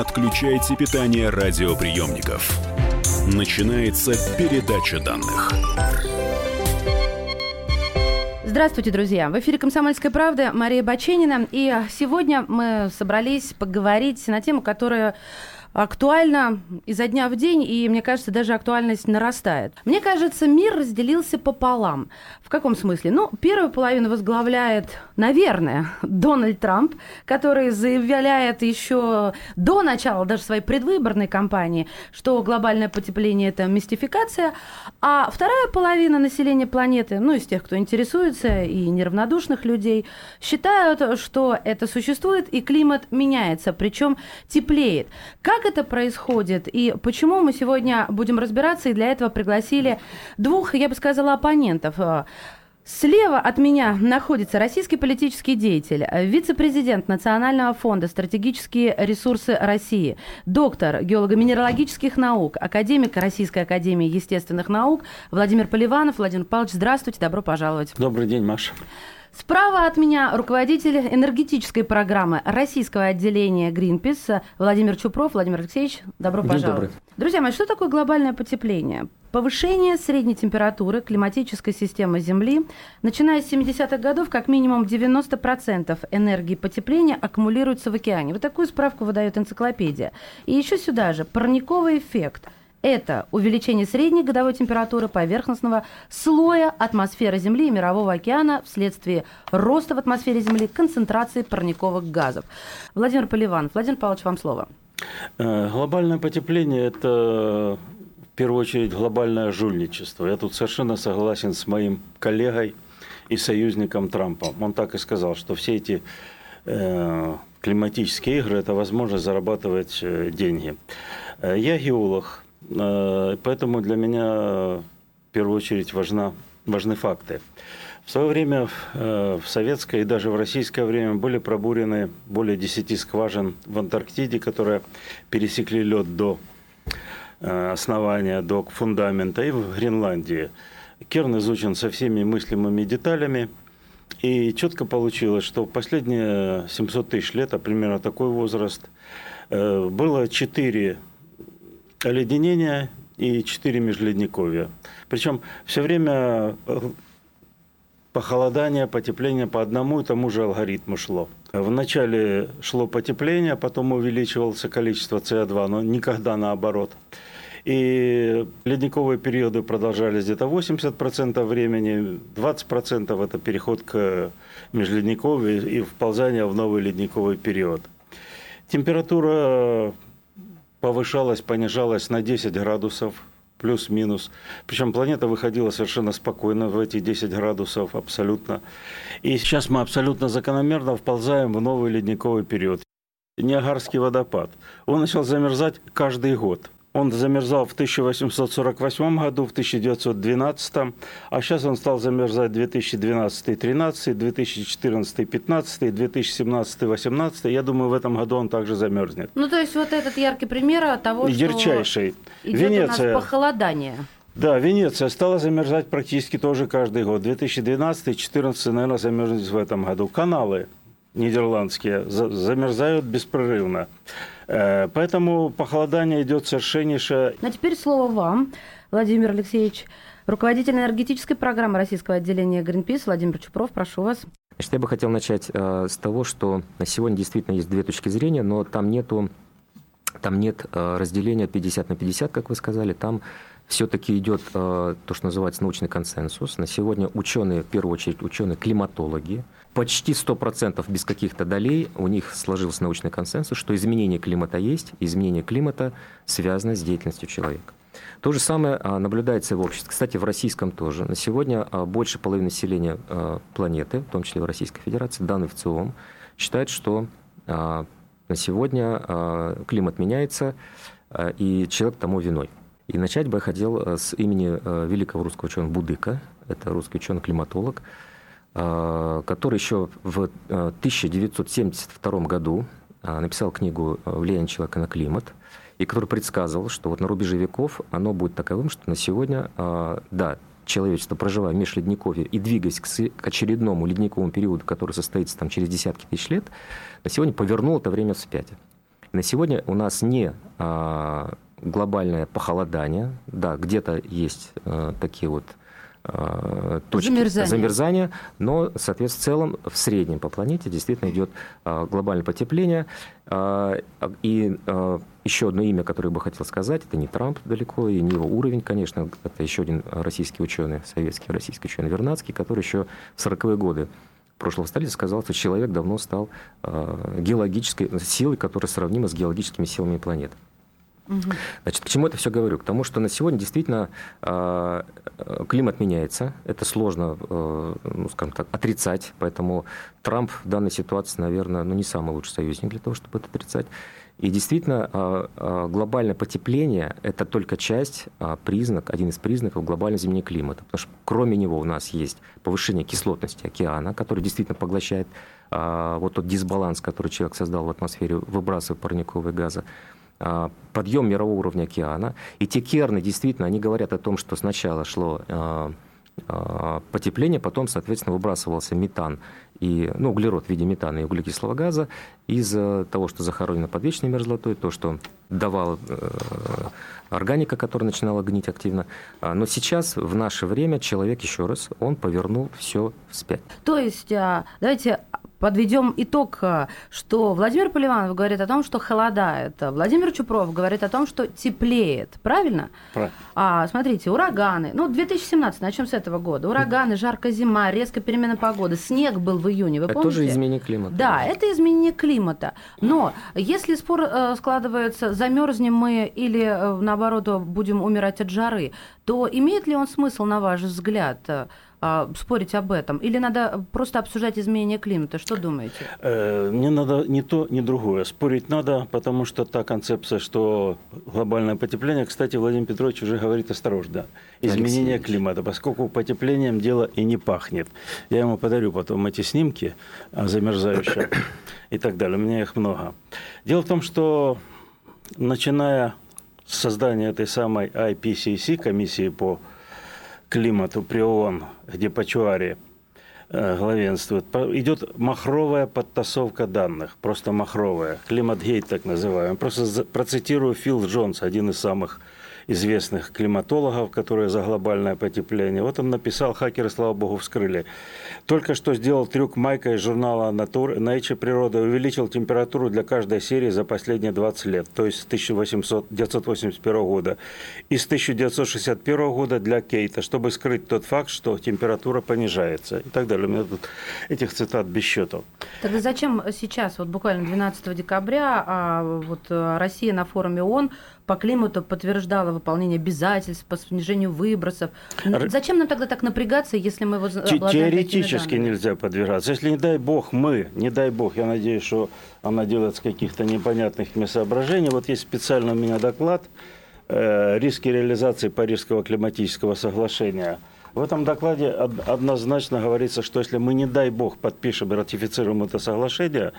отключайте питание радиоприемников. Начинается передача данных. Здравствуйте, друзья! В эфире «Комсомольская правда» Мария Баченина. И сегодня мы собрались поговорить на тему, которая актуально изо дня в день, и, мне кажется, даже актуальность нарастает. Мне кажется, мир разделился пополам. В каком смысле? Ну, первую половину возглавляет, наверное, Дональд Трамп, который заявляет еще до начала даже своей предвыборной кампании, что глобальное потепление – это мистификация, а вторая половина населения планеты, ну, из тех, кто интересуется, и неравнодушных людей, считают, что это существует, и климат меняется, причем теплеет. Как как это происходит и почему мы сегодня будем разбираться, и для этого пригласили двух, я бы сказала, оппонентов. Слева от меня находится российский политический деятель, вице-президент Национального фонда «Стратегические ресурсы России», доктор геолого-минералогических наук, академик Российской академии естественных наук Владимир Поливанов. Владимир Павлович, здравствуйте, добро пожаловать. Добрый день, Маша. Справа от меня руководитель энергетической программы российского отделения Greenpeace Владимир Чупров. Владимир Алексеевич, добро День пожаловать. Добрый. Друзья мои, что такое глобальное потепление? Повышение средней температуры климатической системы Земли, начиная с 70-х годов, как минимум 90% энергии потепления аккумулируется в океане. Вот такую справку выдает энциклопедия. И еще сюда же парниковый эффект – это увеличение средней годовой температуры поверхностного слоя атмосферы Земли и Мирового океана вследствие роста в атмосфере Земли концентрации парниковых газов. Владимир Поливанов. Владимир Павлович, вам слово. Э, глобальное потепление – это в первую очередь глобальное жульничество. Я тут совершенно согласен с моим коллегой и союзником Трампом. Он так и сказал, что все эти э, климатические игры – это возможность зарабатывать э, деньги. Я геолог, поэтому для меня в первую очередь важна, важны факты. В свое время э, в советское и даже в российское время были пробурены более 10 скважин в Антарктиде, которые пересекли лед до э, основания, до фундамента, и в Гренландии. Керн изучен со всеми мыслимыми деталями. И четко получилось, что в последние 700 тысяч лет, а примерно такой возраст, было четыре оледенение и 4 межледниковья. Причем все время э, похолодание, потепление по одному и тому же алгоритму шло. Вначале шло потепление, потом увеличивалось количество СО2, но никогда наоборот. И ледниковые периоды продолжались где-то 80% времени, 20% это переход к межледниковью и вползание в новый ледниковый период. Температура повышалась, понижалась на 10 градусов, плюс-минус. Причем планета выходила совершенно спокойно в эти 10 градусов, абсолютно. И сейчас мы абсолютно закономерно вползаем в новый ледниковый период. Ниагарский водопад. Он начал замерзать каждый год. Он замерзал в 1848 году, в 1912, а сейчас он стал замерзать 2012-13, 2014-15, 2017-18. Я думаю, в этом году он также замерзнет. Ну, то есть вот этот яркий пример того, что Ярчайший. идет Венеция. у нас похолодание. Да, Венеция стала замерзать практически тоже каждый год. 2012-2014, наверное, замерзнет в этом году. Каналы нидерландские замерзают беспрерывно. Э, поэтому похолодание идет совершеннейшее. Ну, а теперь слово вам, Владимир Алексеевич. Руководитель энергетической программы российского отделения Greenpeace Владимир Чупров, прошу вас. Значит, я бы хотел начать э, с того, что на сегодня действительно есть две точки зрения, но там нету там нет э, разделения 50 на 50, как вы сказали. Там все-таки идет э, то, что называется научный консенсус. На сегодня ученые, в первую очередь ученые-климатологи, почти 100% без каких-то долей у них сложился научный консенсус, что изменение климата есть, изменение климата связано с деятельностью человека. То же самое а, наблюдается и в обществе. Кстати, в российском тоже. На сегодня а, больше половины населения а, планеты, в том числе в Российской Федерации, данные в ЦИОМ, считают, что на сегодня климат меняется, и человек тому виной. И начать бы я хотел с имени великого русского ученого Будыка, это русский ученый-климатолог, который еще в 1972 э, году э, написал книгу «Влияние человека на климат», и который предсказывал, что вот на рубеже веков оно будет таковым, что на сегодня, да, человечество, проживая в межледниковье и двигаясь к очередному ледниковому периоду, который состоится там через десятки тысяч лет, на сегодня повернуло это время вспять. на сегодня у нас не глобальное похолодание, да, где-то есть такие вот точки замерзания. замерзания, но, соответственно, в целом в среднем по планете действительно идет а, глобальное потепление. А, и еще одно имя, которое я бы хотел сказать, это не Трамп далеко, и не его уровень, конечно, это еще один российский ученый, советский российский ученый Вернадский, который еще в 40-е годы прошлого столетия сказал, что человек давно стал геологической силой, которая сравнима с геологическими силами планеты. Значит, почему это все говорю? К тому, что на сегодня действительно э, климат меняется. Это сложно, э, ну, скажем так, отрицать. Поэтому Трамп в данной ситуации, наверное, ну, не самый лучший союзник для того, чтобы это отрицать. И действительно, э, глобальное потепление – это только часть, признак, один из признаков глобального изменения климата. Потому что кроме него у нас есть повышение кислотности океана, который действительно поглощает вот тот дисбаланс, который человек создал в атмосфере, выбрасывая парниковые газы. А, подъем мирового уровня океана. И те керны, действительно, они говорят о том, что сначала шло а, а, потепление, потом, соответственно, выбрасывался метан и, ну, углерод в виде метана и углекислого газа из того, что захоронено под вечной мерзлотой, то, что давала э, органика, которая начинала гнить активно. Но сейчас, в наше время, человек, еще раз, он повернул все вспять. То есть, давайте подведем итог, э, что Владимир Поливанов говорит о том, что холодает, Владимир Чупров говорит о том, что теплеет, правильно? Правильно. А, смотрите, ураганы, ну, 2017, начнем с этого года, ураганы, жаркая зима, резкая перемена погоды, снег был в июне, вы это помните? Это тоже изменение климата. Да, это изменение климата, но если спор э, складывается, замерзнем мы или, э, наоборот, будем умирать от жары, то имеет ли он смысл, на ваш взгляд, а, спорить об этом? Или надо просто обсуждать изменение климата? Что думаете? Э, мне надо не то, ни другое. Спорить надо, потому что та концепция, что глобальное потепление, кстати, Владимир Петрович уже говорит осторожно. Изменение Алексей. климата, поскольку потеплением дело и не пахнет. Я ему подарю потом эти снимки замерзающие и так далее. У меня их много. Дело в том, что начиная с создания этой самой IPCC, комиссии по климату при ООН, где Пачуари э, главенствует, идет махровая подтасовка данных, просто махровая, климат-гейт так называемый. Просто процитирую Фил Джонс, один из самых известных климатологов, которые за глобальное потепление. Вот он написал, хакеры, слава богу, вскрыли. Только что сделал трюк Майка из журнала Nature Природа, увеличил температуру для каждой серии за последние 20 лет, то есть с 1981 года. И с 1961 года для Кейта, чтобы скрыть тот факт, что температура понижается и так далее. У меня тут этих цитат без счетов. Тогда зачем сейчас, вот буквально 12 декабря, а, вот э, Россия на форуме ООН по климату подтверждала выполнение обязательств по снижению выбросов. Зачем нам тогда так напрягаться, если мы вот Теоретически нельзя подвергаться. Если, не дай бог, мы, не дай бог, я надеюсь, что она делает с каких-то непонятных соображений. Вот есть специально у меня доклад э, «Риски реализации Парижского климатического соглашения». В этом докладе однозначно говорится, что если мы, не дай бог, подпишем и ратифицируем это соглашение,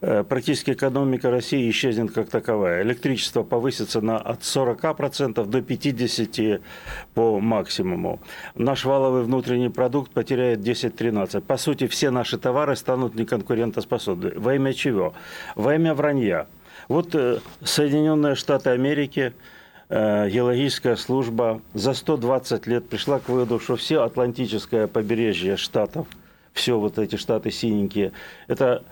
э, практически экономика России исчезнет как таковая. Электричество повысится на от 40% до 50% по максимуму. Наш валовый внутренний продукт потеряет 10-13. По сути, все наши товары станут неконкурентоспособны. Во имя чего? Во имя вранья. Вот э, Соединенные Штаты Америки – геологическая служба за 120 лет пришла к выводу, что все Атлантическое побережье штатов, все вот эти штаты синенькие, это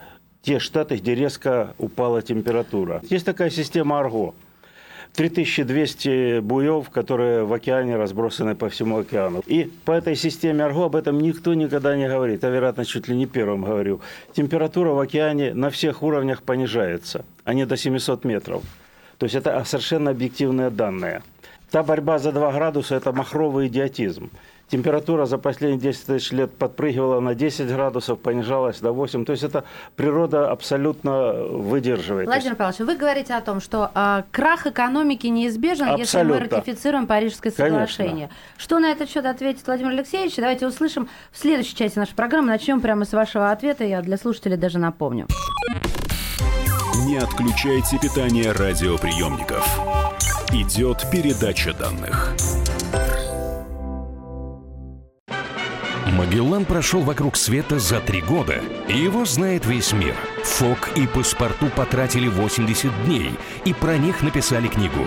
те штаты, где резко упала температура. Есть такая система Арго. 3200 буев, которые в океане разбросаны по всему океану. И по этой системе Арго об этом никто никогда не говорит. Я, вероятно, чуть ли не первым говорю. Температура в океане на всех уровнях понижается, а не до 700 метров. То есть это совершенно объективные данные. Та борьба за 2 градуса – это махровый идиотизм. Температура за последние 10 тысяч лет подпрыгивала на 10 градусов, понижалась до 8. То есть это природа абсолютно выдерживает. Владимир Павлович, вы говорите о том, что э, крах экономики неизбежен, абсолютно. если мы ратифицируем Парижское соглашение. Конечно. Что на этот счет ответит Владимир Алексеевич? Давайте услышим в следующей части нашей программы. Начнем прямо с вашего ответа. Я для слушателей даже напомню. Не отключайте питание радиоприемников. Идет передача данных. Магеллан прошел вокруг света за три года, его знает весь мир. Фок и паспорту потратили 80 дней, и про них написали книгу.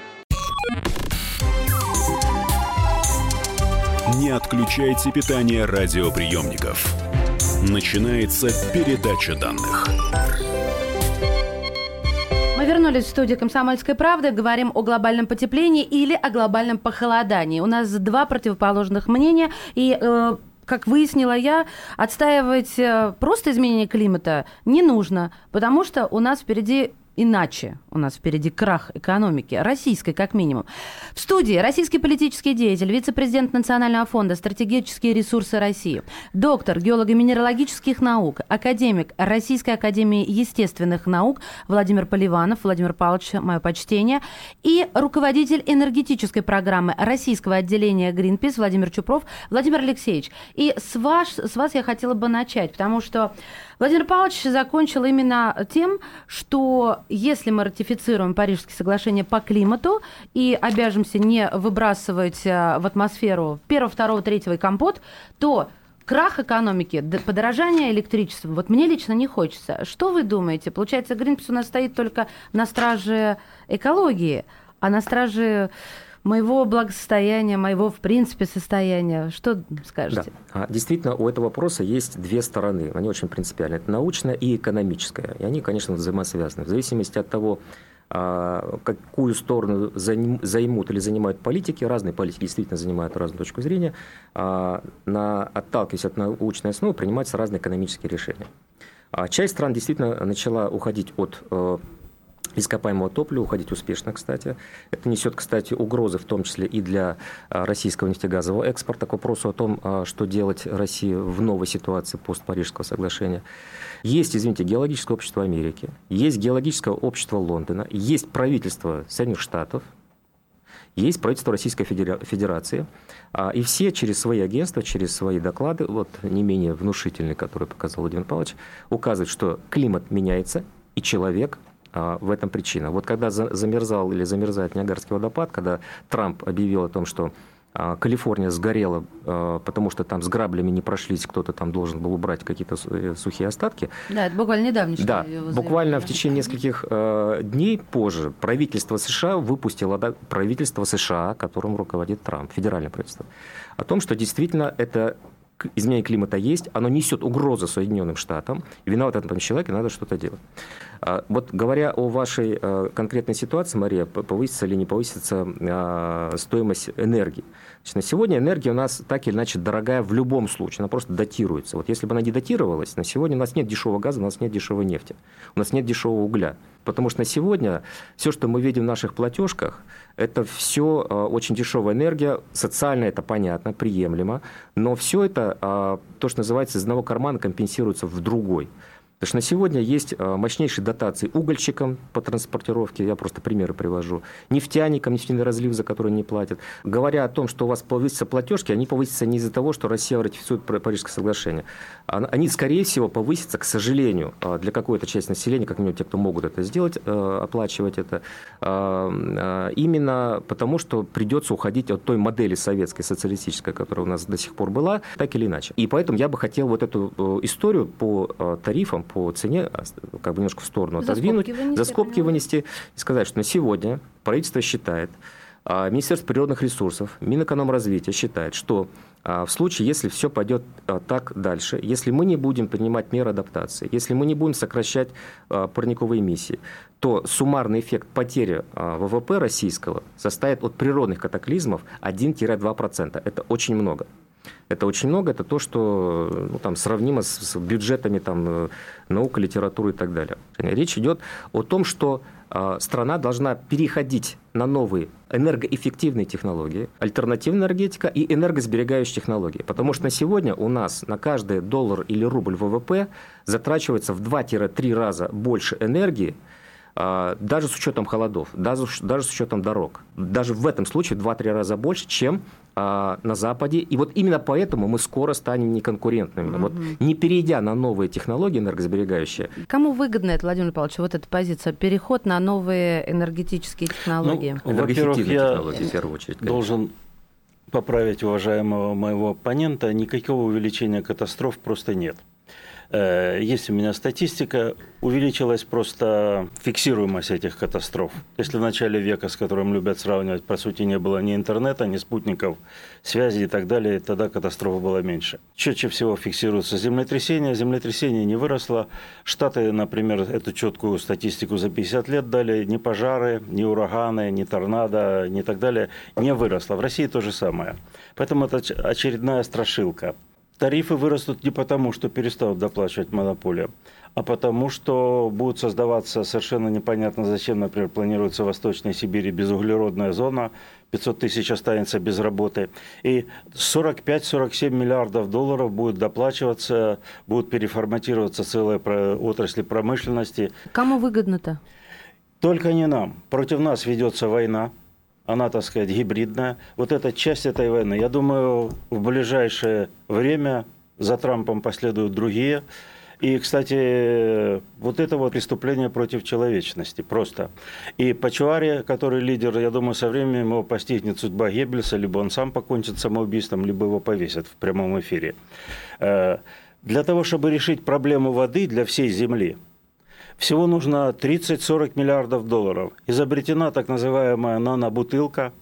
Не отключайте питание радиоприемников. Начинается передача данных. Мы вернулись в студию «Комсомольской правды», говорим о глобальном потеплении или о глобальном похолодании. У нас два противоположных мнения, и э, как выяснила я, отстаивать э, просто изменение климата не нужно, потому что у нас впереди иначе. У нас впереди крах экономики, российской как минимум. В студии российский политический деятель, вице-президент Национального фонда «Стратегические ресурсы России», доктор геолого-минералогических наук, академик Российской академии естественных наук Владимир Поливанов. Владимир Павлович, мое почтение. И руководитель энергетической программы российского отделения Greenpeace Владимир Чупров. Владимир Алексеевич, и с вас, с вас я хотела бы начать, потому что Владимир Павлович закончил именно тем, что если мы Парижские соглашения по климату и обяжемся не выбрасывать э, в атмосферу первого, второго, третьего и компот, то крах экономики, подорожание электричества, вот мне лично не хочется. Что вы думаете? Получается, Гринпис у нас стоит только на страже экологии, а на страже моего благосостояния, моего, в принципе, состояния. Что скажете? Да. А, действительно, у этого вопроса есть две стороны. Они очень принципиальны. Это научная и экономическая. И они, конечно, взаимосвязаны. В зависимости от того, а, какую сторону займут или занимают политики, разные политики действительно занимают разную точку зрения, а, на, отталкиваясь от научной основы, принимаются разные экономические решения. Часть стран действительно начала уходить от э, ископаемого топлива уходить успешно, кстати. Это несет, кстати, угрозы в том числе и для а, российского нефтегазового экспорта к вопросу о том, а, что делать России в новой ситуации постпарижского соглашения. Есть, извините, геологическое общество Америки, есть геологическое общество Лондона, есть правительство Соединенных Штатов, есть правительство Российской Федерации, а, и все через свои агентства, через свои доклады, вот не менее внушительные, которые показал Владимир Павлович, указывают, что климат меняется, и человек в этом причина. Вот когда замерзал или замерзает Ниагарский водопад, когда Трамп объявил о том, что а, Калифорния сгорела, а, потому что там с граблями не прошлись, кто-то там должен был убрать какие-то э, сухие остатки. Да, это буквально недавно. Да, буквально в течение нескольких дней позже правительство США выпустило правительство США, которым руководит Трамп, федеральное правительство, о том, что действительно это изменение климата есть, оно несет угрозу Соединенным Штатам, и виноват этом человек, и надо что-то делать. А, вот говоря о вашей э, конкретной ситуации, Мария, повысится или не повысится а, стоимость энергии. Значит, на сегодня энергия у нас так или иначе дорогая в любом случае, она просто датируется. Вот если бы она не датировалась, на сегодня у нас нет дешевого газа, у нас нет дешевой нефти, у нас нет дешевого угля. Потому что на сегодня все, что мы видим в наших платежках, это все э, очень дешевая энергия, социально это понятно, приемлемо, но все это, э, то, что называется, из одного кармана компенсируется в другой. Потому что на сегодня есть э, мощнейшие дотации угольщикам по транспортировке, я просто примеры привожу, нефтяникам, нефтяной разлив, за который не платят. Говоря о том, что у вас повысятся платежки, они повысятся не из-за того, что Россия ратифицирует Парижское соглашение. Они, скорее всего, повысятся, к сожалению, э, для какой-то части населения, как минимум те, кто могут это сделать, э, оплачивать это, именно потому, что придется уходить от той модели советской, социалистической, которая у нас до сих пор была, так или иначе. И поэтому я бы хотел вот эту историю по тарифам, по цене а, как бы немножко в сторону за отодвинуть, скобки вынести, за скобки вынести и сказать, что на сегодня правительство считает, а, Министерство природных ресурсов, Минэкономразвития считает, что а, в случае, если все пойдет так дальше, если мы не будем принимать меры адаптации, если мы не будем сокращать парниковые эмиссии, то суммарный эффект потери ВВП российского составит от природных катаклизмов 1-2%. Это очень много. Это очень много, это то, что ну, там, сравнимо с, с бюджетами там, э, наука, литературы и так далее. Речь идет о том, что э, страна должна переходить на новые энергоэффективные технологии, альтернативная энергетика и энергосберегающие технологии. Потому что на сегодня у нас на каждый доллар или рубль ВВП затрачивается в 2-3 раза больше энергии, даже с учетом холодов, даже, даже с учетом дорог, даже в этом случае в 2-3 раза больше, чем а, на Западе. И вот именно поэтому мы скоро станем неконкурентными. Mm-hmm. Вот не перейдя на новые технологии энергосберегающие. Кому выгодно это, Владимир Павлович, вот эта позиция, переход на новые энергетические технологии? Ну, во-первых, я технологии, в первую очередь, должен поправить уважаемого моего оппонента, никакого увеличения катастроф просто нет. Э, есть у меня статистика, увеличилась просто фиксируемость этих катастроф. Если в начале века, с которым любят сравнивать, по сути, не было ни интернета, ни спутников, связи и так далее, тогда катастрофа была меньше. Чаще всего фиксируются землетрясения, землетрясение не выросло. Штаты, например, эту четкую статистику за 50 лет дали, ни пожары, ни ураганы, ни торнадо, ни так далее, не выросло. В России то же самое. Поэтому это очередная страшилка. Тарифы вырастут не потому, что перестанут доплачивать монополия, а потому, что будут создаваться совершенно непонятно зачем, например, планируется в Восточной Сибири безуглеродная зона, 500 тысяч останется без работы, и 45-47 миллиардов долларов будет доплачиваться, будут переформатироваться целые отрасли промышленности. Кому выгодно-то? Только не нам. Против нас ведется война, она, так сказать, гибридная. Вот эта часть этой войны, я думаю, в ближайшее время за Трампом последуют другие. И, кстати, вот это вот преступление против человечности просто. И Пачуари, который лидер, я думаю, со временем его постигнет судьба Геббельса, либо он сам покончит самоубийством, либо его повесят в прямом эфире. Э, для того, чтобы решить проблему воды для всей Земли – всего нужно 30-40 миллиардов долларов. Изобретена так называемая нано-бутылка,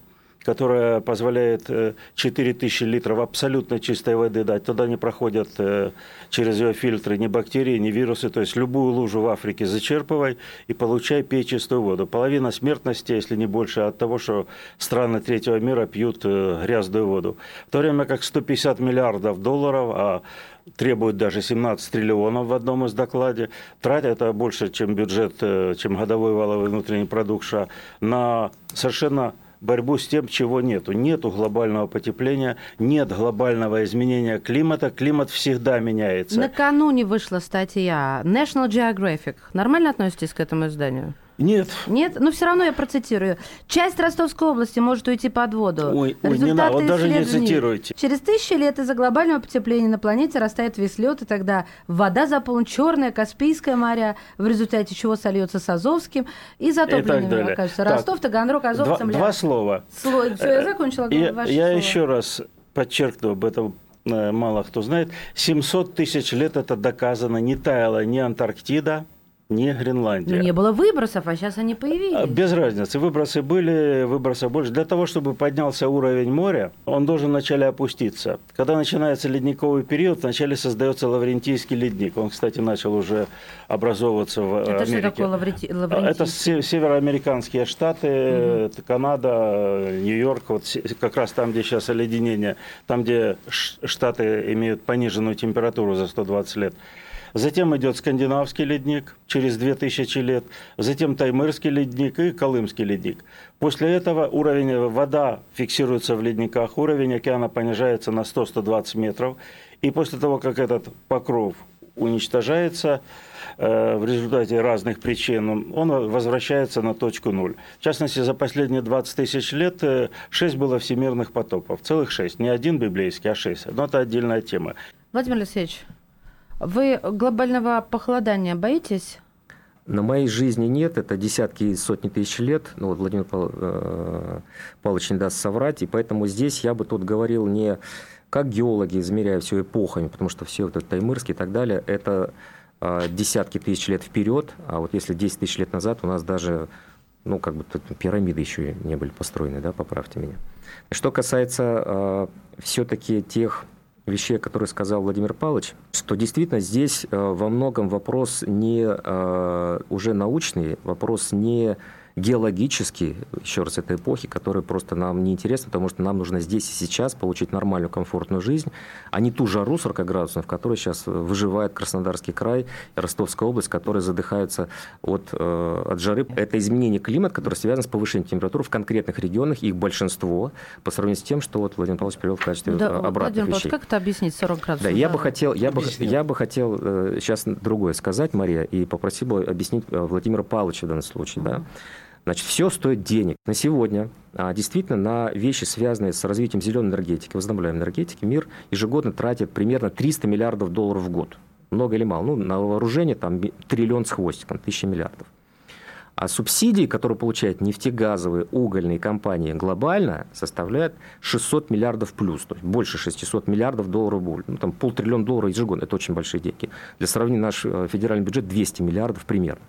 которая позволяет 4000 э, литров абсолютно чистой воды дать. Туда не проходят э, через ее фильтры ни бактерии, ни вирусы. То есть любую лужу в Африке зачерпывай и получай, пей чистую воду. Половина смертности, если не больше, от того, что страны третьего мира пьют э, грязную воду. В то время как 150 миллиардов долларов, а требует даже 17 триллионов в одном из докладе. Тратят это больше, чем бюджет, чем годовой валовый внутренний продукт на совершенно борьбу с тем, чего нету. Нету глобального потепления, нет глобального изменения климата. Климат всегда меняется. Накануне вышла статья National Geographic. Нормально относитесь к этому изданию? Нет. Нет? Но все равно я процитирую. Часть Ростовской области может уйти под воду. Ой, ой не надо, вот даже не цитируйте. Через тысячи лет из-за глобального потепления на планете растает весь лед, и тогда вода заполнит Черное, Каспийское море, в результате чего сольется с Азовским и затоплением окажется. Ростов, Таганрог, Азов, два, Два слова. Слово. Все, я закончила. Я, я еще раз подчеркну об этом э, мало кто знает. 700 тысяч лет это доказано, не таяла ни Антарктида, не Гренландия. Но не было выбросов, а сейчас они появились. А, без разницы. Выбросы были, выбросов больше. Для того, чтобы поднялся уровень моря, он должен вначале опуститься. Когда начинается ледниковый период, вначале создается Лаврентийский ледник. Он, кстати, начал уже образовываться в Это Америке. что такое Лавренти... Лаврентийский? Это североамериканские штаты, угу. Канада, Нью-Йорк, вот как раз там, где сейчас оледенение, там, где штаты имеют пониженную температуру за 120 лет. Затем идет скандинавский ледник через 2000 лет, затем таймырский ледник и колымский ледник. После этого уровень вода фиксируется в ледниках, уровень океана понижается на 100-120 метров. И после того, как этот покров уничтожается э, в результате разных причин, он возвращается на точку ноль. В частности, за последние 20 тысяч лет э, 6 было всемирных потопов. Целых 6. Не один библейский, а 6. Но это отдельная тема. Владимир Алексеевич, вы глобального похолодания боитесь? На моей жизни нет, это десятки и сотни тысяч лет. Ну, вот Владимир э, Павлович не даст соврать, и поэтому здесь я бы тут говорил не как геологи, измеряя все эпохами, потому что все это Таймырский и так далее, это э, десятки тысяч лет вперед, а вот если 10 тысяч лет назад у нас даже, ну, как бы тут пирамиды еще не были построены, да, поправьте меня. Что касается э, все-таки тех вещей, которые сказал Владимир Павлович, что действительно здесь э, во многом вопрос не э, уже научный, вопрос не геологические, еще раз, это эпохи, которые просто нам не интересны, потому что нам нужно здесь и сейчас получить нормальную, комфортную жизнь, а не ту жару 40 градусов, в которой сейчас выживает Краснодарский край и Ростовская область, которые задыхаются от, э, от жары. Это изменение климата, которое связано с повышением температуры в конкретных регионах, их большинство, по сравнению с тем, что вот Владимир Павлович привел в качестве да, обратных Владимир вещей. Павлович, как это объяснить 40 градусов? Да, я бы хотел, я бы, я бы хотел э, сейчас другое сказать, Мария, и попросил бы объяснить э, Владимира Павловича в данном случае. Да. Значит, все стоит денег. На сегодня а, действительно на вещи, связанные с развитием зеленой энергетики, возобновляемой энергетики, мир ежегодно тратит примерно 300 миллиардов долларов в год. Много или мало? Ну, на вооружение там триллион с хвостиком, тысяча миллиардов. А субсидии, которые получают нефтегазовые, угольные компании глобально, составляют 600 миллиардов плюс, то есть больше 600 миллиардов долларов. Ну, там полтриллиона долларов ежегодно, это очень большие деньги. Для сравнения, наш э, федеральный бюджет 200 миллиардов примерно.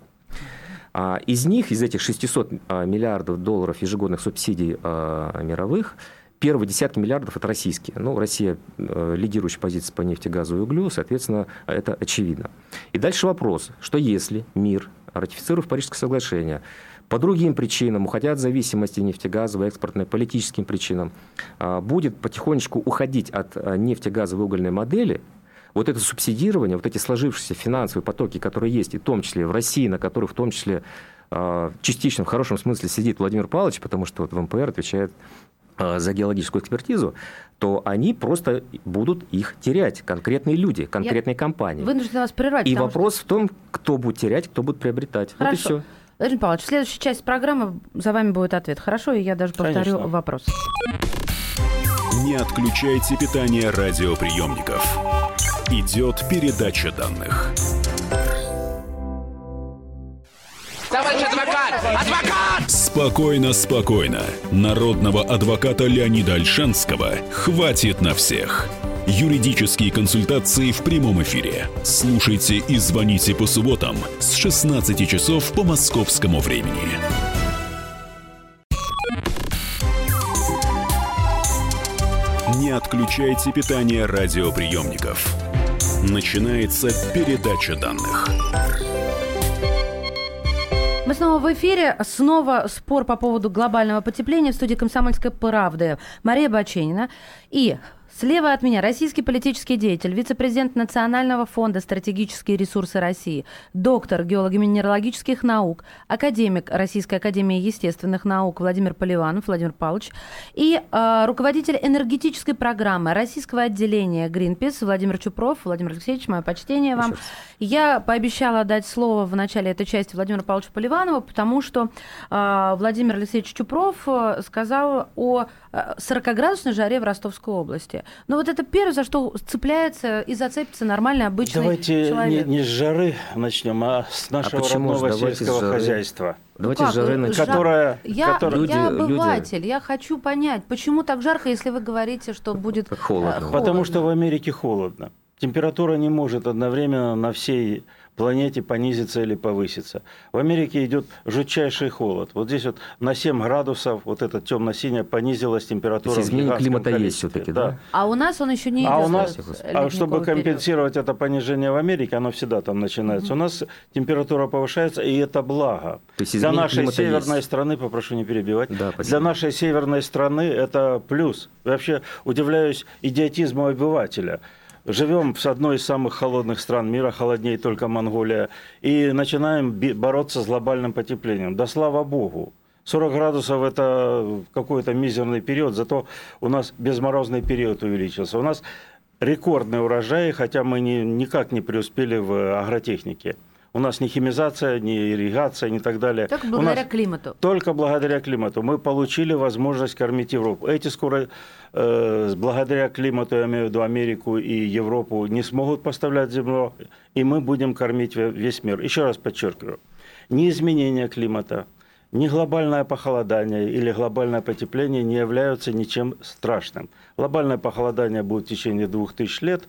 А из них, из этих 600 а, миллиардов долларов ежегодных субсидий а, мировых, первые десятки миллиардов это российские. Ну, Россия э, лидирующая позиция по нефти, газу и углю, соответственно, это очевидно. И дальше вопрос, что если мир, ратифицируя Парижское соглашение, по другим причинам, уходя от зависимости нефтегазовой, экспортной, политическим причинам, будет потихонечку уходить от нефтегазовой угольной модели, вот это субсидирование, вот эти сложившиеся финансовые потоки, которые есть, и в том числе в России, на которых в том числе а, частично в хорошем смысле сидит Владимир Павлович, потому что вот в МПР отвечает а, за геологическую экспертизу, то они просто будут их терять. Конкретные люди, конкретные Я компании. Вынуждена вас прервать. И вопрос что... в том, кто будет терять, кто будет приобретать. Хорошо. Вот и все. Владимир Павлович, следующая часть программы, за вами будет ответ. Хорошо, и я даже повторю Конечно. вопрос. Не отключайте питание радиоприемников. Идет передача данных. Товарищ адвокат! Адвокат! Спокойно, спокойно. Народного адвоката Леонида Альшанского хватит на всех. Юридические консультации в прямом эфире. Слушайте и звоните по субботам с 16 часов по московскому времени. Не отключайте питание радиоприемников. Начинается передача данных. Мы снова в эфире. Снова спор по поводу глобального потепления в студии «Комсомольской правды». Мария Баченина и Слева от меня российский политический деятель, вице-президент Национального фонда «Стратегические ресурсы России», доктор геолого-минералогических наук, академик Российской академии естественных наук Владимир Поливанов, Владимир Павлович, и э, руководитель энергетической программы российского отделения Greenpeace Владимир Чупров. Владимир Алексеевич, мое почтение вам. Я пообещала дать слово в начале этой части Владимиру Павловичу Поливанову, потому что э, Владимир Алексеевич Чупров э, сказал о 40-градусной жаре в Ростовской области. Но вот это первое, за что цепляется и зацепится нормальный обычный Давайте человек. Не, не с жары начнем, а с нашего а родного сельского хозяйства. Давайте ну, с жары начнем. Которая, я, которая... я люди, обыватель, люди... я хочу понять, почему так жарко, если вы говорите, что будет холодно. холодно. Потому что в Америке холодно. Температура не может одновременно на всей планете понизится или повысится. В Америке идет жутчайший холод. Вот здесь вот на 7 градусов вот эта темно-синяя понизилась температура. То есть изменение климата есть все-таки, да? да? А у нас он еще не идет. А у нас, а чтобы компенсировать период. это понижение в Америке, оно всегда там начинается. Угу. У нас температура повышается, и это благо. То есть Для нашей северной есть. страны, попрошу не перебивать, да, для нашей северной страны это плюс. Вообще удивляюсь идиотизму обывателя. Живем в одной из самых холодных стран мира, холоднее только Монголия, и начинаем бороться с глобальным потеплением. Да слава богу. 40 градусов – это какой-то мизерный период, зато у нас безморозный период увеличился. У нас рекордные урожаи, хотя мы не, никак не преуспели в агротехнике. У нас ни химизация, ни ирригация, ни так далее. Только благодаря нас, климату. Только благодаря климату. Мы получили возможность кормить Европу. Эти скоро, э, благодаря климату, я имею в виду Америку и Европу, не смогут поставлять зерно, и мы будем кормить весь мир. Еще раз подчеркиваю, ни изменение климата, ни глобальное похолодание или глобальное потепление не являются ничем страшным. Глобальное похолодание будет в течение двух тысяч лет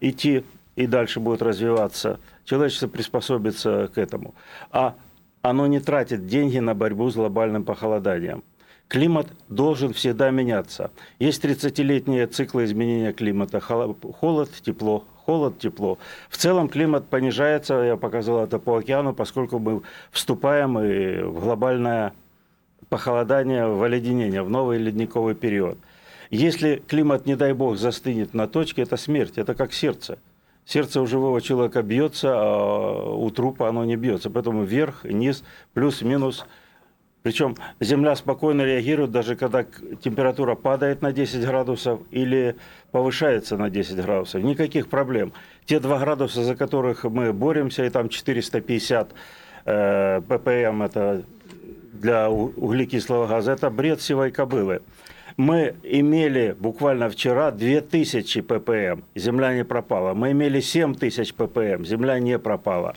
идти и дальше будет развиваться, человечество приспособится к этому. А оно не тратит деньги на борьбу с глобальным похолоданием. Климат должен всегда меняться. Есть 30-летние циклы изменения климата. Холод, тепло, холод, тепло. В целом климат понижается, я показал это по океану, поскольку мы вступаем и в глобальное похолодание, в оледенение, в новый ледниковый период. Если климат, не дай бог, застынет на точке, это смерть, это как сердце. Сердце у живого человека бьется, а у трупа оно не бьется. Поэтому вверх, низ, плюс, минус – причем Земля спокойно реагирует, даже когда температура падает на 10 градусов или повышается на 10 градусов. Никаких проблем. Те 2 градуса, за которых мы боремся, и там 450 э, ppm, это для углекислого газа, это бред сивой кобылы. Мы имели буквально вчера 2000 ppm, земля не пропала. Мы имели 7000 ppm, земля не пропала.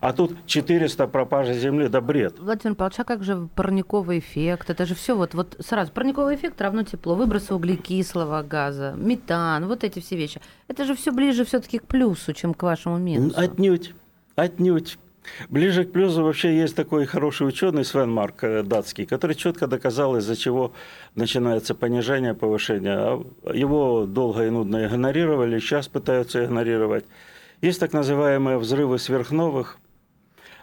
А тут 400 пропажи земли, да бред. Владимир Павлович, а как же парниковый эффект? Это же все вот, вот сразу. Парниковый эффект равно тепло, выбросы углекислого газа, метан, вот эти все вещи. Это же все ближе все-таки к плюсу, чем к вашему минусу. Отнюдь, отнюдь. Ближе к плюсу вообще есть такой хороший ученый Свен Марк э, датский, который четко доказал, из-за чего начинается понижение, повышение. А его долго и нудно игнорировали, сейчас пытаются игнорировать. Есть так называемые взрывы сверхновых –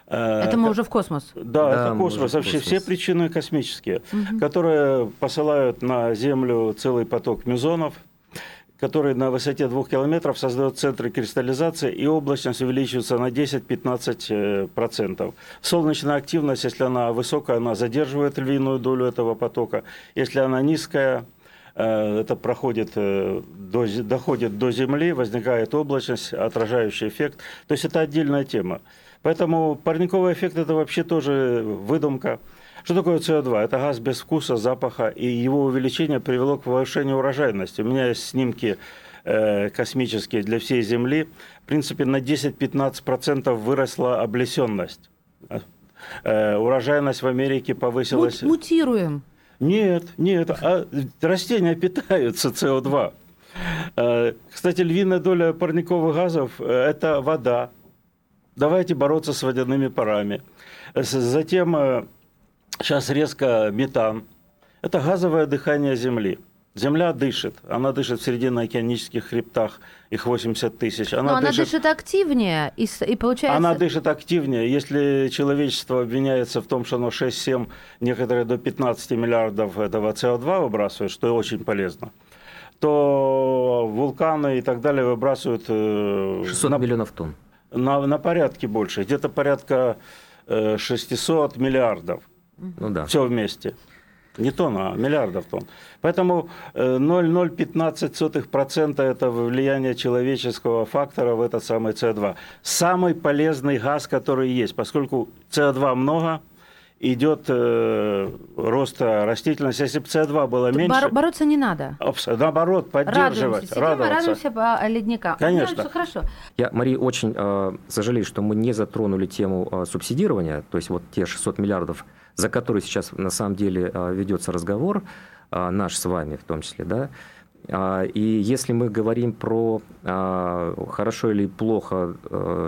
Э, это мы уже в космос. Да, да это космос. Вообще все причины космические, угу. которые посылают на Землю целый поток мезонов, который на высоте двух километров создает центры кристаллизации, и облачность увеличивается на 10-15%. Солнечная активность, если она высокая, она задерживает львиную долю этого потока. Если она низкая, э, это проходит, э, до, доходит до Земли, возникает облачность, отражающий эффект. То есть это отдельная тема. Поэтому парниковый эффект – это вообще тоже выдумка. Что такое СО2? Это газ без вкуса, запаха, и его увеличение привело к повышению урожайности. У меня есть снимки э, космические для всей Земли. В принципе, на 10-15% выросла облесенность. Э, урожайность в Америке повысилась. Мутируем. Нет, нет, а растения питаются СО2. Э, кстати, львиная доля парниковых газов – это вода, давайте бороться с водяными парами. Затем сейчас резко метан. Это газовое дыхание Земли. Земля дышит. Она дышит в серединно-океанических хребтах, их 80 тысяч. Она, Но дышит... она дышит активнее, и, и получается... Она дышит активнее. Если человечество обвиняется в том, что оно 6-7, некоторые до 15 миллиардов этого СО2 выбрасывает, что очень полезно, то вулканы и так далее выбрасывают... 600 э, на... миллионов тонн на, на порядке больше, где-то порядка 600 э, миллиардов. Ну да. Все вместе. Не тонн, а миллиардов тонн. Поэтому 0,015% э, это влияние человеческого фактора в этот самый СО2. Самый полезный газ, который есть, поскольку СО2 много, идет э, рост растительности. Если бы СО2 было меньше... Бор- бороться не надо. Наоборот, поддерживать, радуемся. радоваться. радуемся по ледникам. Конечно. Ну, хорошо. Я, Мария, очень э, сожалею, что мы не затронули тему э, субсидирования, то есть вот те 600 миллиардов, за которые сейчас на самом деле э, ведется разговор, э, наш с вами в том числе, да, а, и если мы говорим про а, хорошо или плохо,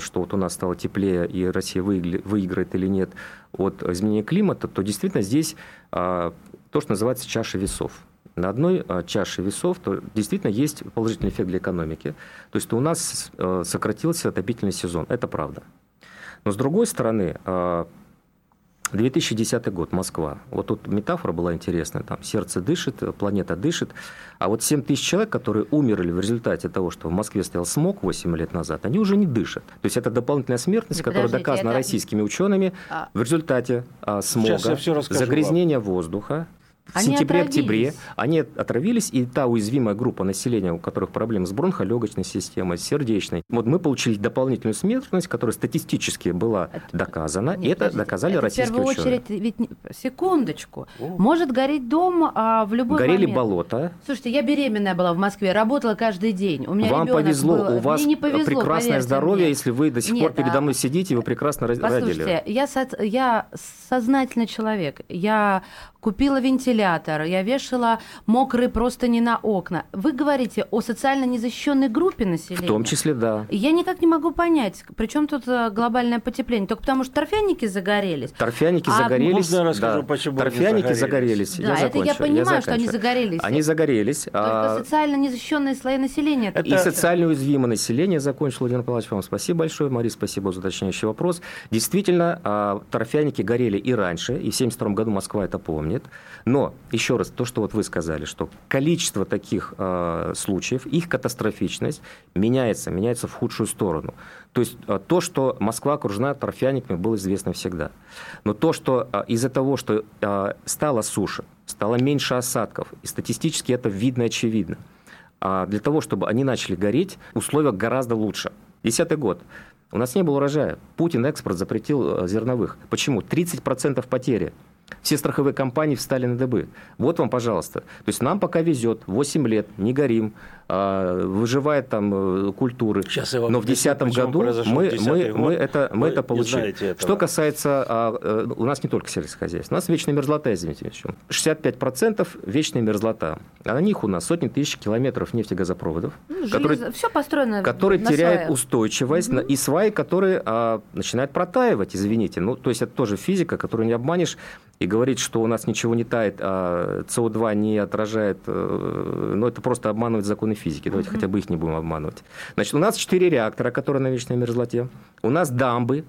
что вот у нас стало теплее и Россия выиграет или нет от изменения климата, то действительно здесь а, то, что называется чаша весов. На одной чаше весов то действительно есть положительный эффект для экономики. То есть у нас сократился отопительный сезон. Это правда. Но с другой стороны, 2010 год, Москва. Вот тут метафора была интересная. Там сердце дышит, планета дышит. А вот 7 тысяч человек, которые умерли в результате того, что в Москве стоял смог 8 лет назад, они уже не дышат. То есть это дополнительная смертность, да которая доказана это... российскими учеными а... в результате а, смога, загрязнения вам. воздуха, в сентябре-октябре они отравились, и та уязвимая группа населения, у которых проблемы с бронхолегочной системой, с сердечной, вот мы получили дополнительную смертность, которая статистически была это, доказана, нет, и это подождите, доказали это российские ученые. В первую очередь, ведь, секундочку, О. может гореть дом а, в любой Горели момент. болота. Слушайте, я беременная была в Москве, работала каждый день, у меня Вам повезло, был... у вас не повезло, прекрасное здоровье, мне. если вы до сих нет, пор передо мной а... сидите, вы прекрасно Послушайте, родили. Я, со... я сознательный человек, я купила вентилятор, вентилятор, я вешала мокрые просто не на окна. Вы говорите о социально незащищенной группе населения. В том числе, да. Я никак не могу понять, при чем тут э, глобальное потепление? Только потому что торфяники загорелись. Торфяники А загорелись. можно я расскажу, да. почему Торфяники загорелись? загорелись. Да, я это я закончу, понимаю, что они загорелись. Они загорелись. Только а, социально незащищенные слои населения. Это- И социально уязвимое население закончил Владимир Павлович. Вам спасибо большое. Мария, спасибо за уточняющий вопрос. Действительно, а, торфяники горели и раньше, и в 1972 году Москва это помнит. Но, еще раз, то, что вот вы сказали, что количество таких а, случаев, их катастрофичность меняется, меняется в худшую сторону. То есть а, то, что Москва окружена торфяниками, было известно всегда. Но то, что а, из-за того, что а, стало суше, стало меньше осадков, и статистически это видно и очевидно, а для того, чтобы они начали гореть, условия гораздо лучше. Десятый год. У нас не было урожая. Путин экспорт запретил э, зерновых. Почему? 30% потери. Все страховые компании встали на дыбы. Вот вам, пожалуйста. То есть нам пока везет. 8 лет, не горим, выживает там э, культуры. Сейчас я вам Но в объясню, 2010 почему году мы, 10-й мы, мы это, мы это получили. Что касается... а, э, у нас не только сельское хозяйство. У нас вечная мерзлота, извините. в чем. 65% вечная мерзлота. А на них у нас сотни тысяч километров нефтегазопроводов, которые все Ну, построено на теряет сваях. устойчивость, на- и сваи, которые а, начинают протаивать, извините. Ну, то есть это тоже физика, которую не обманешь, и говорить, что у нас ничего не тает, а СО2 не отражает, э, ну, это просто обманывать законы физики. Давайте хотя бы их не будем обманывать. Значит, у нас 4 реактора, которые на вечной мерзлоте. У нас дамбы,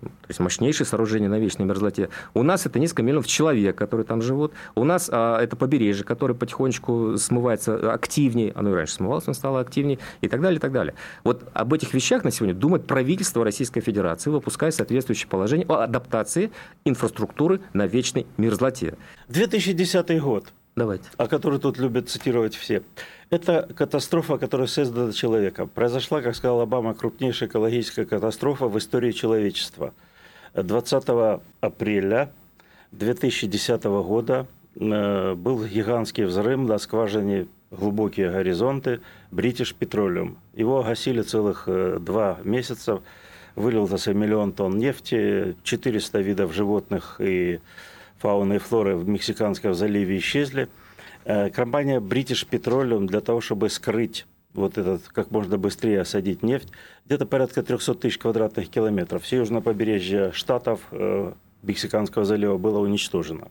то есть мощнейшие сооружения на вечной мерзлоте. У нас это несколько миллионов человек, которые там живут. У нас а, это побережье, которое потихонечку смывается активнее. Оно и раньше смывалось, но стало активнее. И так далее, и так далее. Вот об этих вещах на сегодня думает правительство Российской Федерации, выпуская соответствующее положение о адаптации инфраструктуры на вечной мерзлоте. 2010 год. Давайте. о которой тут любят цитировать все. Это катастрофа, которая создана человеком. Произошла, как сказал Обама, крупнейшая экологическая катастрофа в истории человечества. 20 апреля 2010 года э, был гигантский взрыв на скважине глубокие горизонты British Petroleum. Его гасили целых э, два месяца. Вылился миллион тонн нефти, 400 видов животных и фауны и флоры в Мексиканском заливе исчезли. Э, Компания British Petroleum для того, чтобы скрыть вот этот, как можно быстрее осадить нефть, где-то порядка 300 тысяч квадратных километров. Все южное побережье штатов э, Мексиканского залива было уничтожено.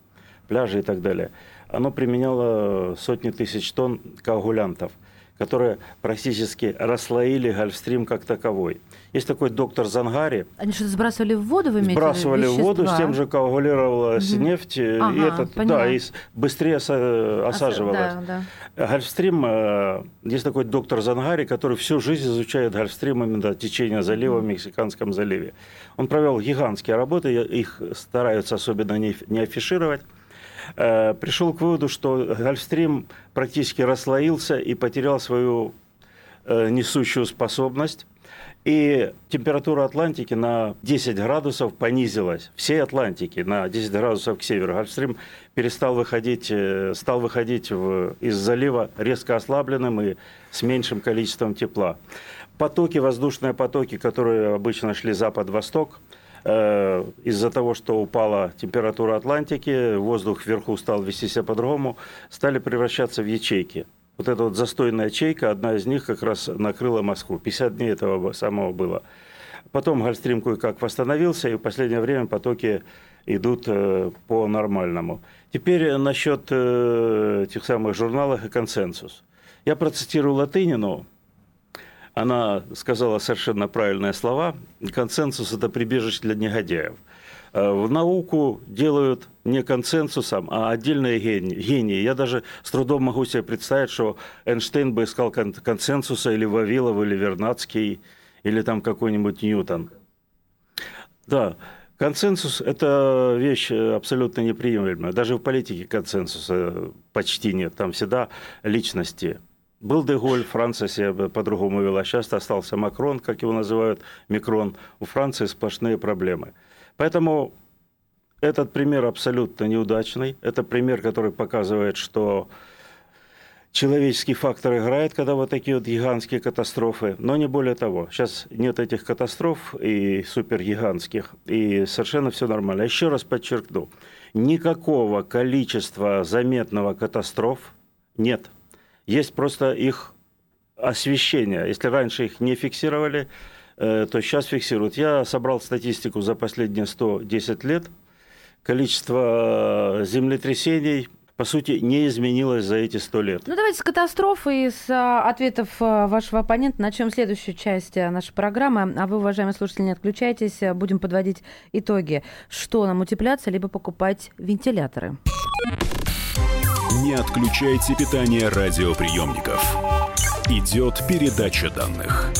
Пляжи и так далее. Оно применяло сотни тысяч тонн коагулянтов, которые практически расслоили Гольфстрим как таковой. Есть такой доктор Зангари, Они что-то сбрасывали в воду, вы имеете Сбрасывали в воду, с тем же коагулировалась Мгм. нефть, э, и Ага, этот, поняла. да, и быстрее оса- Ос- осаживалась. Да, да. Гольфстрим, э, есть такой доктор Зангари, который всю жизнь изучает Гольфстрим, именно течение залива в Мексиканском заливе. Он провел гигантские работы, их стараются особенно не, не афишировать. Э, Пришел к выводу, что Гольфстрим практически расслоился и потерял свою э, несущую способность. И температура Атлантики на 10 градусов понизилась. Всей Атлантики на 10 градусов к северу. Гольфстрим перестал выходить, э, стал выходить в- из залива резко ослабленным и с меньшим количеством тепла. Потоки, воздушные потоки, которые обычно шли запад-восток, из-за того, что упала температура Атлантики, воздух вверху стал вести себя по-другому, стали превращаться в ячейки. Вот эта вот застойная ячейка, одна из них как раз накрыла Москву. 50 дней этого самого было. Потом Гольфстрим кое-как восстановился, и в последнее время потоки идут э, по нормальному. Теперь э, насчет э, тех самых журналов и консенсус. Я процитирую Латынину, она сказала совершенно правильные слова. Консенсус – это прибежище для негодяев. Э, В науку делают не консенсусом, а отдельные гении. Я даже с трудом могу себе представить, что Эйнштейн бы искал кон- консенсуса или Вавилов, или Вернадский, или там какой-нибудь Ньютон. Да, консенсус – это вещь э, абсолютно неприемлемая. Даже в политике консенсуса почти нет. Там всегда личности. Был Деголь, Франция себя по-другому вела. Сейчас остался Макрон, как его называют, Микрон. У Франции сплошные проблемы. Поэтому этот пример абсолютно неудачный. Это пример, который показывает, что человеческий фактор играет, когда вот такие вот гигантские катастрофы, но не более того. Сейчас нет этих катастроф и супергигантских, и совершенно все нормально. Еще раз подчеркну, Никакого количества заметного катастроф нет. Есть просто их освещение. Если раньше их не фиксировали, э, то сейчас фиксируют. Я собрал статистику за последние 110 лет. Количество землетрясений по сути, не изменилось за эти сто лет. Ну, давайте с катастрофы и с а, ответов а, вашего оппонента начнем следующую часть нашей программы. А вы, уважаемые слушатели, не отключайтесь. Будем подводить итоги. Что нам утепляться, либо покупать вентиляторы. Не отключайте питание радиоприемников. Идет передача данных.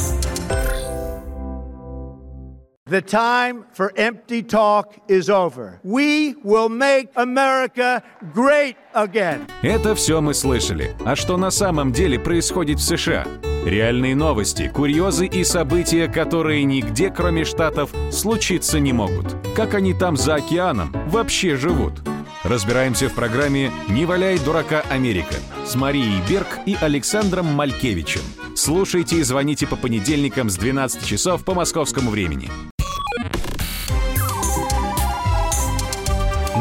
The time for empty talk is over. We will make America great again. Это все мы слышали. А что на самом деле происходит в США? Реальные новости, курьезы и события, которые нигде, кроме Штатов, случиться не могут. Как они там за океаном вообще живут? Разбираемся в программе «Не валяй дурака Америка» с Марией Берг и Александром Малькевичем. Слушайте и звоните по понедельникам с 12 часов по московскому времени.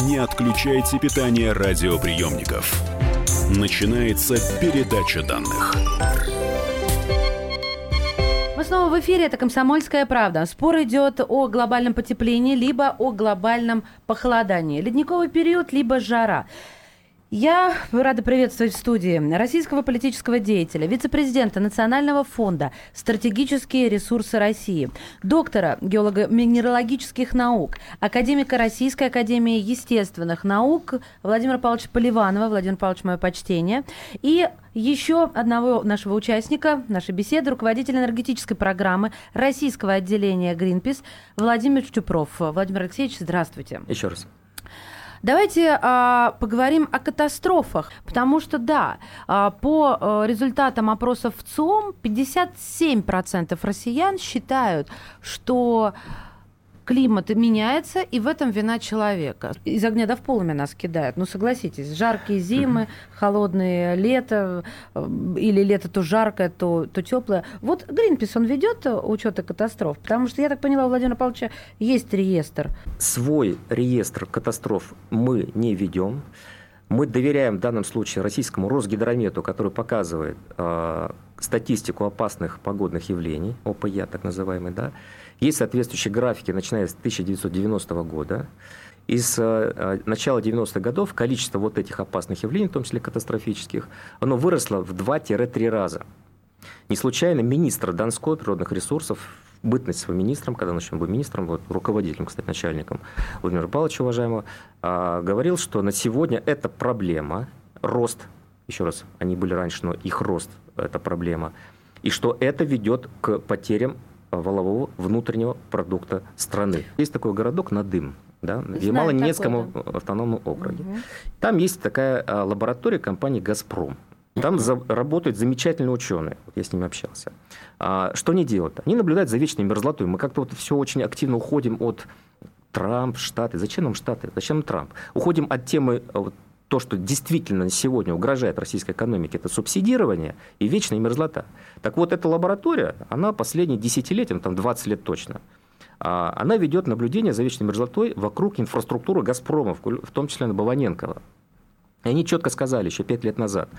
Не отключайте питание радиоприемников. Начинается передача данных. Снова в эфире, это «Комсомольская правда». Спор идет о глобальном потеплении, либо о глобальном похолодании. Ледниковый период, либо жара. Я рада приветствовать в студии российского политического деятеля, вице-президента Национального фонда «Стратегические ресурсы России», доктора геолого-минералогических наук, академика Российской академии естественных наук Владимира Павловича Поливанова. Владимир Павлович, мое почтение. И еще одного нашего участника нашей беседы, руководитель энергетической программы российского отделения Greenpeace Владимир Чупров. Владимир Алексеевич, здравствуйте. Еще раз. Давайте а, поговорим о катастрофах, потому что, да, а, по а, результатам опросов в ЦИОМ 57% россиян считают, что климат меняется, и в этом вина человека. Из огня до в полыми нас кидают. Ну, согласитесь, жаркие зимы, холодные лето, э, или лето то жаркое, то, то теплое. Вот Гринпис, он ведет учеты катастроф? Потому что, я так поняла, у Владимира Павловича есть реестр. Свой реестр катастроф мы не ведем. Мы доверяем в данном случае российскому Росгидромету, который показывает э, статистику опасных погодных явлений, ОПЯ так называемый, да, есть соответствующие графики, начиная с 1990 года. И с э, начала 90-х годов количество вот этих опасных явлений, в том числе катастрофических, оно выросло в 2-3 раза. Не случайно министр Донской природных ресурсов, бытность своим министром, когда он еще был министром, вот, руководителем, кстати, начальником Владимира Павловича, уважаемого, а, говорил, что на сегодня это проблема, рост, еще раз, они были раньше, но их рост – это проблема, и что это ведет к потерям валового внутреннего продукта страны. Есть такой городок Надым, да, в Ямало-Ненецком да. автономном округе. Угу. Там есть такая а, лаборатория компании «Газпром». Там за, работают замечательные ученые. Вот я с ними общался. А, что они делают? Они наблюдают за вечной мерзлотой. Мы как-то вот все очень активно уходим от Трамп, Штаты. Зачем нам Штаты? Зачем Трамп? Уходим от темы вот, то, что действительно сегодня угрожает российской экономике, это субсидирование и вечная мерзлота. Так вот, эта лаборатория, она последние десятилетия, ну, там 20 лет точно, а, она ведет наблюдение за вечной мерзлотой вокруг инфраструктуры «Газпрома», в том числе на Баваненкова. И они четко сказали еще пять лет назад,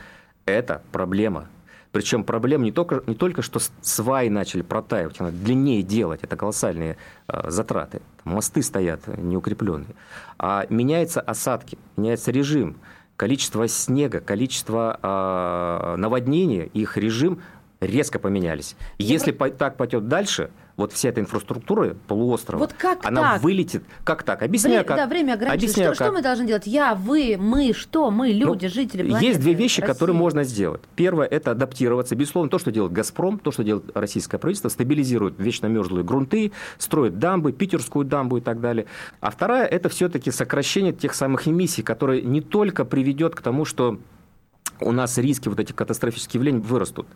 это проблема причем проблема не только, не только что сваи начали протаивать, надо длиннее делать, это колоссальные э, затраты. Мосты стоят неукрепленные. А меняются осадки, меняется режим, количество снега, количество э, наводнений, их режим резко поменялись. Если по, так пойдет дальше, вот вся эта инфраструктура полуострова, вот как она так? вылетит. Как так? Объясняю, Вре- как. Да, время ограничено. Что, что мы должны делать? Я, вы, мы, что? Мы, люди, ну, жители планеты. Есть две вещи, России. которые можно сделать. Первое – это адаптироваться. Безусловно, то, что делает «Газпром», то, что делает российское правительство, стабилизирует вечно мерзлые грунты, строит дамбы, питерскую дамбу и так далее. А вторая – это все-таки сокращение тех самых эмиссий, которые не только приведет к тому, что у нас риски вот этих катастрофических явлений вырастут.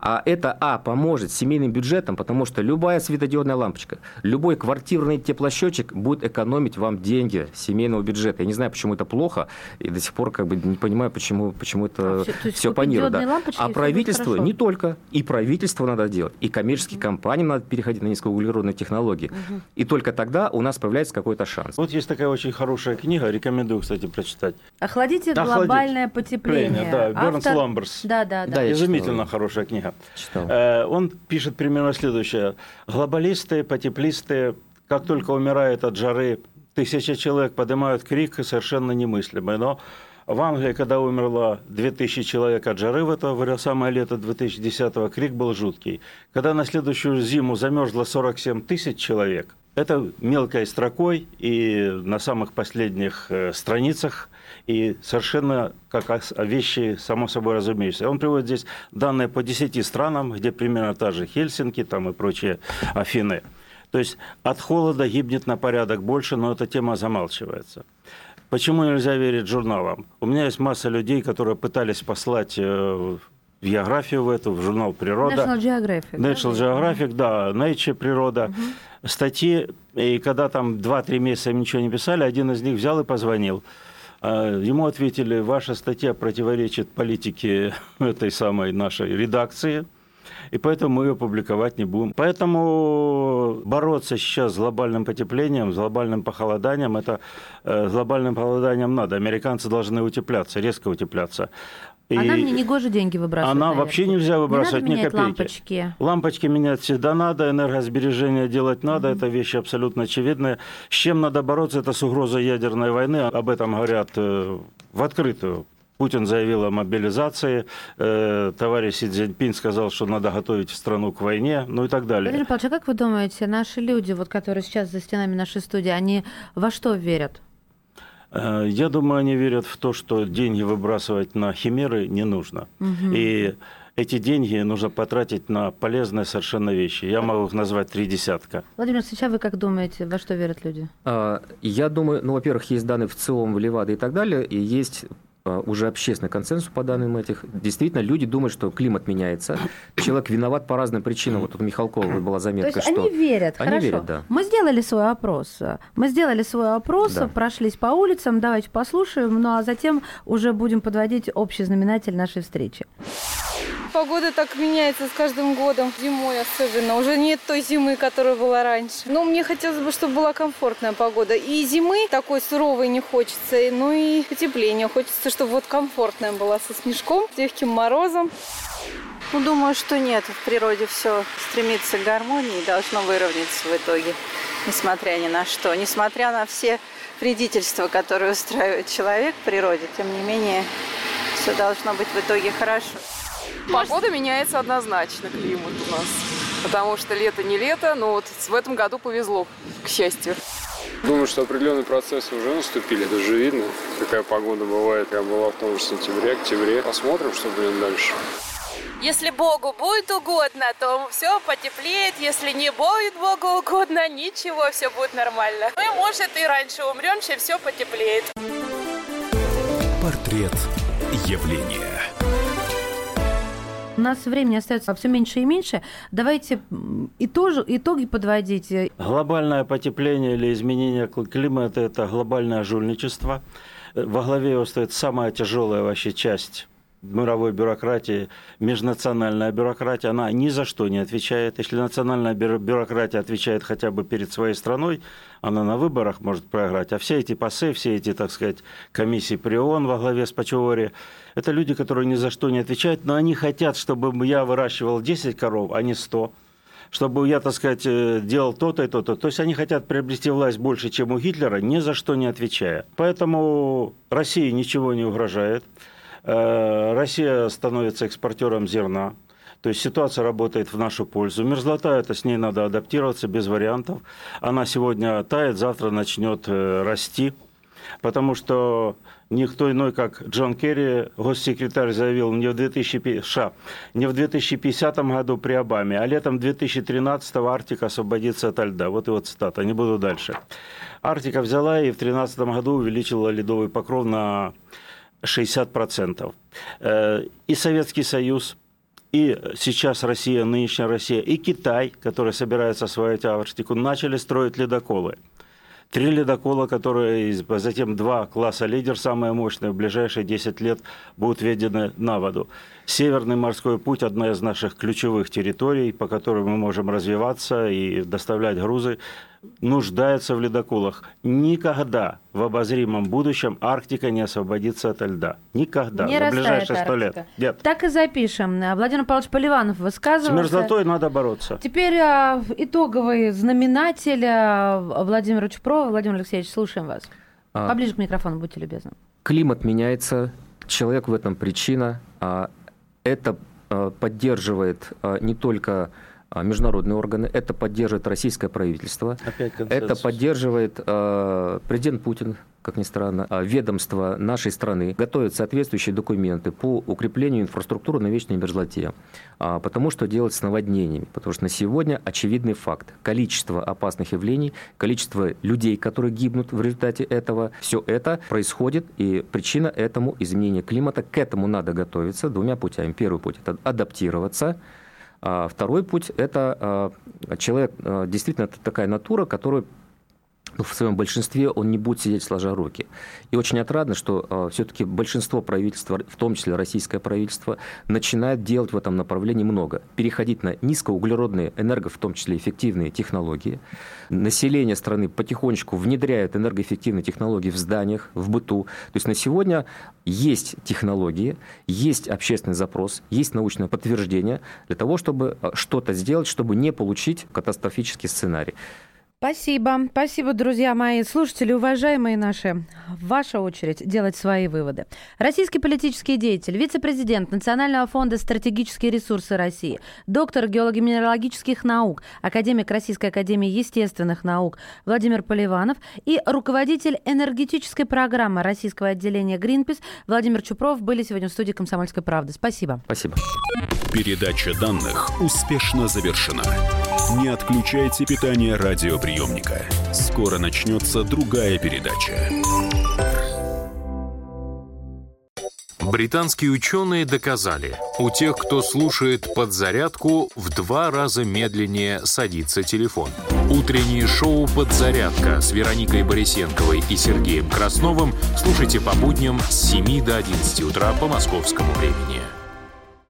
А это, а, поможет семейным бюджетам, потому что любая светодиодная лампочка, любой квартирный теплосчетчик будет экономить вам деньги семейного бюджета. Я не знаю, почему это плохо, и до сих пор как бы не понимаю, почему, почему это А, то есть все лампочки, и А правительство не только. И правительство надо делать, и коммерческим компаниям надо переходить на низкоуглеродные технологии. И только тогда у нас появляется какой-то шанс. Вот есть такая очень хорошая книга, рекомендую, кстати, прочитать. Охладите Охладить. глобальное потепление. Да, Бернс Автор- Ламберс. Да, да, да. Да, Изумительно читал. хорошая книга. Читал. Э, Он пишет примерно следующее. Глобалисты, потеплисты, как только умирают от жары, тысячи человек поднимают крик совершенно немыслимый. Но в Англии, когда умерло 2000 человек от жары в это самое лето 2010-го, крик был жуткий. Когда на следующую зиму замерзло 47 тысяч человек, это мелкой строкой и на самых последних э, страницах, и совершенно как вещи, само собой разумеющиеся. Он приводит здесь данные по 10 странам, где примерно та же Хельсинки там и прочие Афины. То есть от холода гибнет на порядок больше, но эта тема замалчивается. Почему нельзя верить журналам? У меня есть масса людей, которые пытались послать э, в географию в эту, в журнал «Природа». National Geographic. да? National Geographic, да, Nature, природа. Статьи, и когда там 2-3 месяца ничего не писали, один из них взял и позвонил. А, Ему ответили, ваша статья противоречит политике этой самой нашей редакции, и поэтому мы ее публиковать не будем. Поэтому бороться сейчас с глобальным потеплением, с глобальным похолоданием, это э, с глобальным похолоданием надо. Американцы должны утепляться, резко утепляться. А И- не негоже деньги выбрасывать. она на вообще нельзя выбрасывать не ни надо менять копейки. лампочки. Лампочки менять всегда надо, энергосбережение делать надо, это вещи абсолютно очевидные. С чем надо бороться, это с угрозой ядерной войны. Об этом говорят э, в открытую. Путин заявил о мобилизации, э, товарищ Си Цзиньпин сказал, что надо готовить страну к войне, ну и так далее. Владимир Павлович, а как вы думаете, наши люди, вот, которые сейчас за стенами нашей студии, они во что верят? Э, Я думаю, они верят в то, что деньги выбрасывать на химеры не нужно. И эти деньги нужно потратить на полезные совершенно вещи. Я могу их назвать три десятка. Владимир, сейчас вы как думаете, во что верят люди? А, Я думаю, ну, во-первых, есть данные в ЦИОМ, в Левада и так далее, и есть уже общественный консенсус по данным этих. Действительно, люди думают, что климат меняется. Человек виноват по разным причинам. Вот тут у Михалкова была То заметка, есть что... они верят, Они хорошо. верят, да. Мы сделали свой опрос. Мы сделали свой опрос, Да. прошлись по улицам, давайте послушаем, ну а затем уже будем подводить общий знаменатель нашей встречи. Погода так меняется с каждым годом, зимой особенно. Уже нет той зимы, которая была раньше. Но мне хотелось бы, чтобы была комфортная погода. И зимы такой суровой не хочется, ну и потепления. Хочется, чтобы вот комфортная была со снежком, с легким морозом. Ну, думаю, что нет. В природе все стремится к гармонии и должно выровняться в итоге, несмотря ни на что. Несмотря на все вредительства, которые устраивает человек в природе, тем не менее, все должно быть в итоге хорошо. Погода меняется однозначно, климат у нас. Потому что лето не лето, но вот в этом году повезло, к счастью. Думаю, что определенные процессы уже наступили. Это же видно, какая погода бывает. Я была в том же сентябре, октябре. Посмотрим, что будет дальше. Если Богу будет угодно, то все потеплеет. Если не будет Богу угодно, ничего, все будет нормально. Мы, может, и раньше умрем, чем все потеплеет. Портрет явления. У нас времени остается все меньше и меньше. Давайте м, итожи, итоги подводить. Глобальное потепление или изменение кл- климата – это глобальное жульничество. Во главе его стоит самая тяжелая вообще часть мировой бюрократии, межнациональная бюрократия, она ни за что не отвечает. Если национальная бюро- бюрократия отвечает хотя бы перед своей страной, она на выборах может проиграть. А все эти пасы, все эти, так сказать, комиссии при ООН во главе с Пачевори, это люди, которые ни за что не отвечают, но они хотят, чтобы я выращивал 10 коров, а не 100 чтобы я, так сказать, э, делал то-то и то-то. То есть они хотят приобрести власть больше, чем у Гитлера, ни за что не отвечая. Поэтому России ничего не угрожает. Э, Россия становится экспортером зерна. То есть ситуация работает в нашу пользу. Мерзлота, это с ней надо адаптироваться без вариантов. Она сегодня тает, завтра начнет э, расти. Потому что никто иной, как Джон Керри, госсекретарь, заявил не в, 2000, США, не в 2050 году при Обаме, а летом 2013 Арктика освободится от льда. Вот его цитата, не буду дальше. Арктика взяла и в 2013 году увеличила ледовый покров на 60%. Э, и Советский Союз, и сейчас Россия, нынешняя Россия, и Китай, который собирается освоить Арктику, начали строить ледоколы. Три ледокола, которые затем два класса лидер, самые мощные, в ближайшие 10 лет будут введены на воду. Северный морской путь – одна из наших ключевых территорий, по которой мы можем развиваться и доставлять грузы нуждается в ледоколах. Никогда в обозримом будущем Арктика не освободится от льда. Никогда. Не за ближайшие сто лет. Нет. Так и запишем. Владимир Павлович Поливанов высказывался. С мерзлотой надо бороться. Теперь а, итоговый знаменатель а, Владимира Чупрова. Владимир Алексеевич, слушаем вас. А, Поближе к микрофону, будьте любезны. Климат меняется, человек в этом причина. А, это а, поддерживает а, не только а, международные органы, это поддерживает российское правительство, это поддерживает э, президент Путин, как ни странно, э, ведомство нашей страны, готовят соответствующие документы по укреплению инфраструктуры на вечной мерзлоте. А, потому что делать с наводнениями? Потому что на сегодня очевидный факт. Количество опасных явлений, количество людей, которые гибнут в результате этого, все это происходит, и причина этому изменение климата. К этому надо готовиться двумя путями. Первый путь – это адаптироваться – а второй путь – это а, человек, а, действительно, такая натура, которую ну, в своем большинстве он не будет сидеть сложа руки. И очень отрадно, что э, все-таки большинство правительства, в том числе российское правительство, начинает делать в этом направлении много. Переходить на низкоуглеродные, энерго, в том числе эффективные технологии. Население страны потихонечку внедряет энергоэффективные технологии в зданиях, в быту. То есть на сегодня есть технологии, есть общественный запрос, есть научное подтверждение для того, чтобы что-то сделать, чтобы не получить катастрофический сценарий. Спасибо. Спасибо, друзья мои. Слушатели, уважаемые наши, ваша очередь делать свои выводы. Российский политический деятель, вице-президент Национального фонда «Стратегические ресурсы России», доктор геолого-минералогических наук, академик Российской академии естественных наук Владимир Поливанов и руководитель энергетической программы российского отделения «Гринпис» Владимир Чупров были сегодня в студии «Комсомольской правды». Спасибо. Спасибо. Передача данных успешно завершена. Не отключайте питание радиоприемника. Скоро начнется другая передача. Британские ученые доказали, у тех, кто слушает подзарядку, в два раза медленнее садится телефон. Утреннее шоу «Подзарядка» с Вероникой Борисенковой и Сергеем Красновым слушайте по будням с 7 до 11 утра по московскому времени.